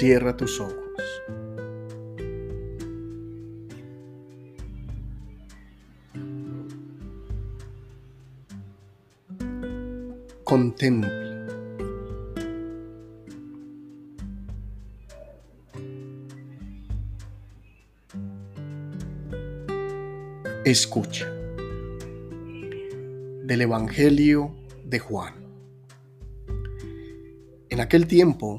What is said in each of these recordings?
Cierra tus ojos. Contempla. Escucha. Del Evangelio de Juan. En aquel tiempo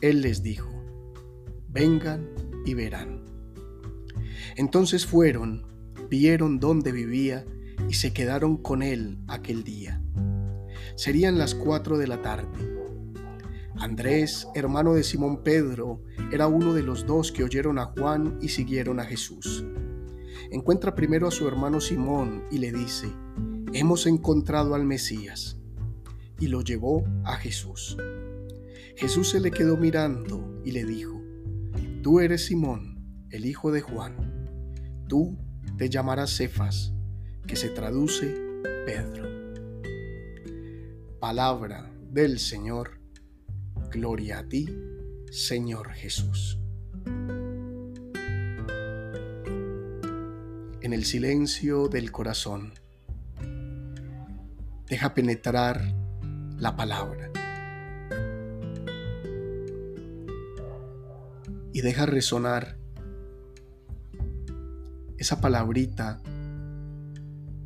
Él les dijo, vengan y verán. Entonces fueron, vieron dónde vivía y se quedaron con él aquel día. Serían las cuatro de la tarde. Andrés, hermano de Simón Pedro, era uno de los dos que oyeron a Juan y siguieron a Jesús. Encuentra primero a su hermano Simón y le dice, hemos encontrado al Mesías. Y lo llevó a Jesús. Jesús se le quedó mirando y le dijo, Tú eres Simón, el hijo de Juan. Tú te llamarás Cefas, que se traduce Pedro. Palabra del Señor. Gloria a ti, Señor Jesús. En el silencio del corazón, deja penetrar la palabra. Y deja resonar esa palabrita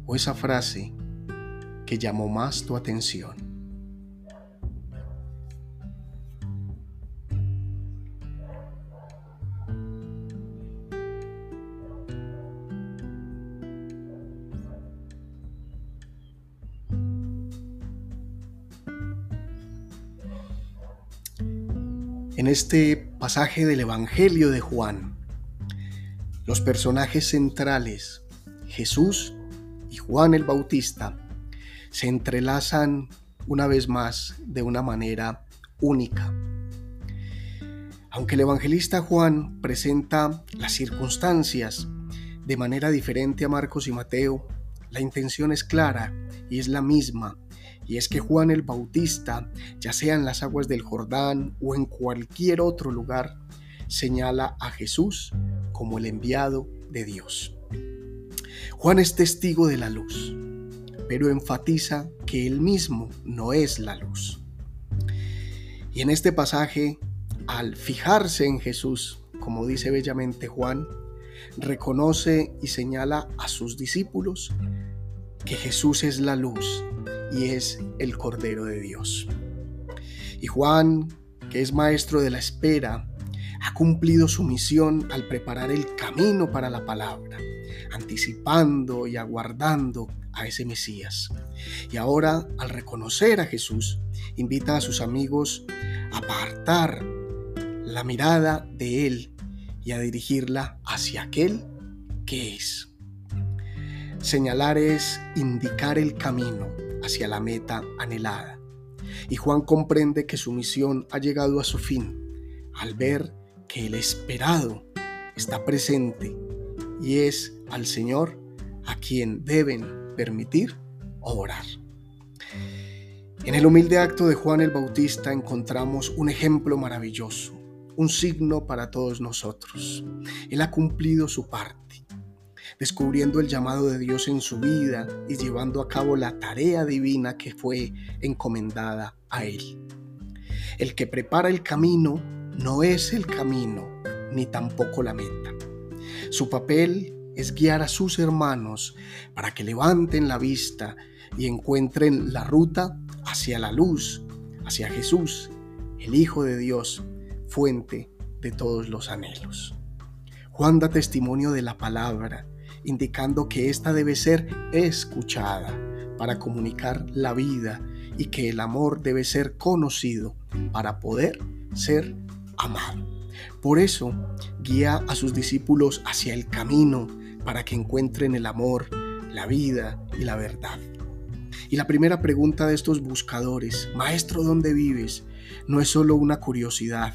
o esa frase que llamó más tu atención. En este pasaje del Evangelio de Juan, los personajes centrales, Jesús y Juan el Bautista, se entrelazan una vez más de una manera única. Aunque el evangelista Juan presenta las circunstancias de manera diferente a Marcos y Mateo, la intención es clara y es la misma y es que Juan el Bautista, ya sea en las aguas del Jordán o en cualquier otro lugar, señala a Jesús como el enviado de Dios. Juan es testigo de la luz, pero enfatiza que él mismo no es la luz. Y en este pasaje, al fijarse en Jesús, como dice bellamente Juan, reconoce y señala a sus discípulos que Jesús es la luz y es el Cordero de Dios. Y Juan, que es maestro de la espera, ha cumplido su misión al preparar el camino para la palabra, anticipando y aguardando a ese Mesías. Y ahora, al reconocer a Jesús, invita a sus amigos a apartar la mirada de Él y a dirigirla hacia aquel que es. Señalar es indicar el camino, hacia la meta anhelada. Y Juan comprende que su misión ha llegado a su fin al ver que el esperado está presente y es al Señor a quien deben permitir orar. En el humilde acto de Juan el Bautista encontramos un ejemplo maravilloso, un signo para todos nosotros. Él ha cumplido su parte descubriendo el llamado de Dios en su vida y llevando a cabo la tarea divina que fue encomendada a él. El que prepara el camino no es el camino ni tampoco la meta. Su papel es guiar a sus hermanos para que levanten la vista y encuentren la ruta hacia la luz, hacia Jesús, el Hijo de Dios, fuente de todos los anhelos. Juan da testimonio de la palabra indicando que ésta debe ser escuchada para comunicar la vida y que el amor debe ser conocido para poder ser amado. Por eso guía a sus discípulos hacia el camino para que encuentren el amor, la vida y la verdad. Y la primera pregunta de estos buscadores, Maestro, ¿dónde vives? No es solo una curiosidad,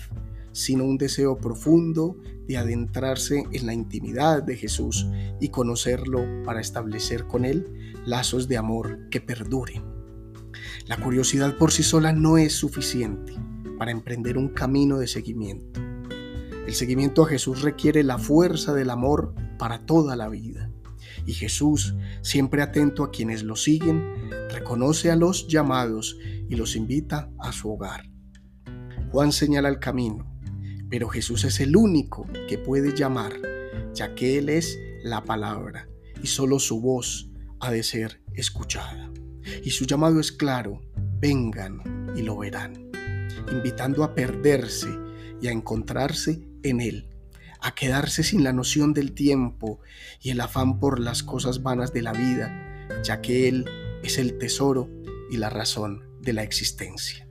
sino un deseo profundo de adentrarse en la intimidad de Jesús y conocerlo para establecer con Él lazos de amor que perduren. La curiosidad por sí sola no es suficiente para emprender un camino de seguimiento. El seguimiento a Jesús requiere la fuerza del amor para toda la vida. Y Jesús, siempre atento a quienes lo siguen, reconoce a los llamados y los invita a su hogar. Juan señala el camino, pero Jesús es el único que puede llamar, ya que Él es la palabra y solo su voz ha de ser escuchada. Y su llamado es claro, vengan y lo verán, invitando a perderse y a encontrarse en Él, a quedarse sin la noción del tiempo y el afán por las cosas vanas de la vida, ya que Él es el tesoro y la razón de la existencia.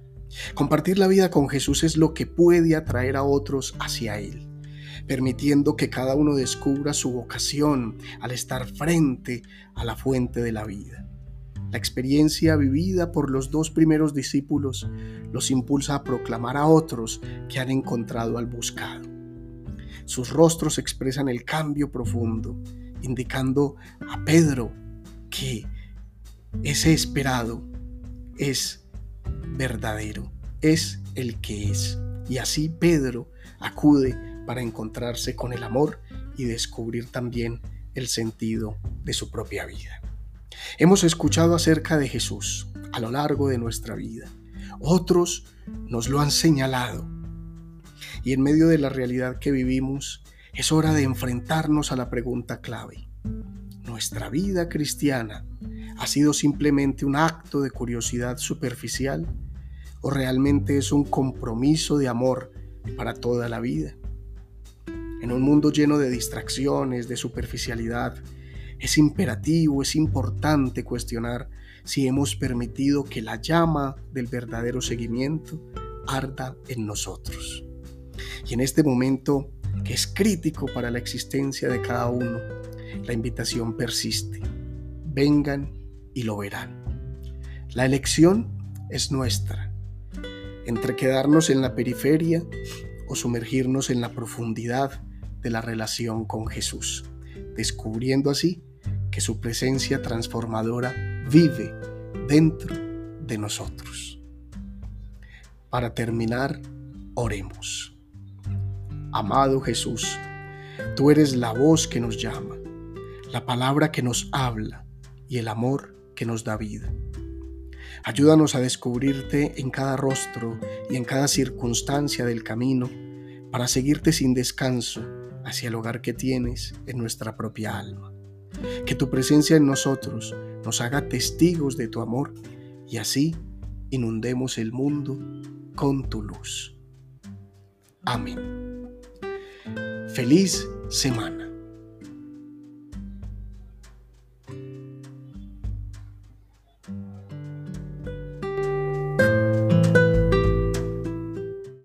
Compartir la vida con Jesús es lo que puede atraer a otros hacia Él, permitiendo que cada uno descubra su vocación al estar frente a la fuente de la vida. La experiencia vivida por los dos primeros discípulos los impulsa a proclamar a otros que han encontrado al buscado. Sus rostros expresan el cambio profundo, indicando a Pedro que ese esperado es verdadero, es el que es. Y así Pedro acude para encontrarse con el amor y descubrir también el sentido de su propia vida. Hemos escuchado acerca de Jesús a lo largo de nuestra vida. Otros nos lo han señalado. Y en medio de la realidad que vivimos, es hora de enfrentarnos a la pregunta clave. ¿Nuestra vida cristiana ha sido simplemente un acto de curiosidad superficial o realmente es un compromiso de amor para toda la vida? En un mundo lleno de distracciones, de superficialidad, es imperativo, es importante cuestionar si hemos permitido que la llama del verdadero seguimiento arda en nosotros. Y en este momento que es crítico para la existencia de cada uno, la invitación persiste. Vengan y lo verán. La elección es nuestra, entre quedarnos en la periferia o sumergirnos en la profundidad de la relación con Jesús descubriendo así que su presencia transformadora vive dentro de nosotros. Para terminar, oremos. Amado Jesús, tú eres la voz que nos llama, la palabra que nos habla y el amor que nos da vida. Ayúdanos a descubrirte en cada rostro y en cada circunstancia del camino para seguirte sin descanso hacia el hogar que tienes en nuestra propia alma. Que tu presencia en nosotros nos haga testigos de tu amor y así inundemos el mundo con tu luz. Amén. Feliz semana.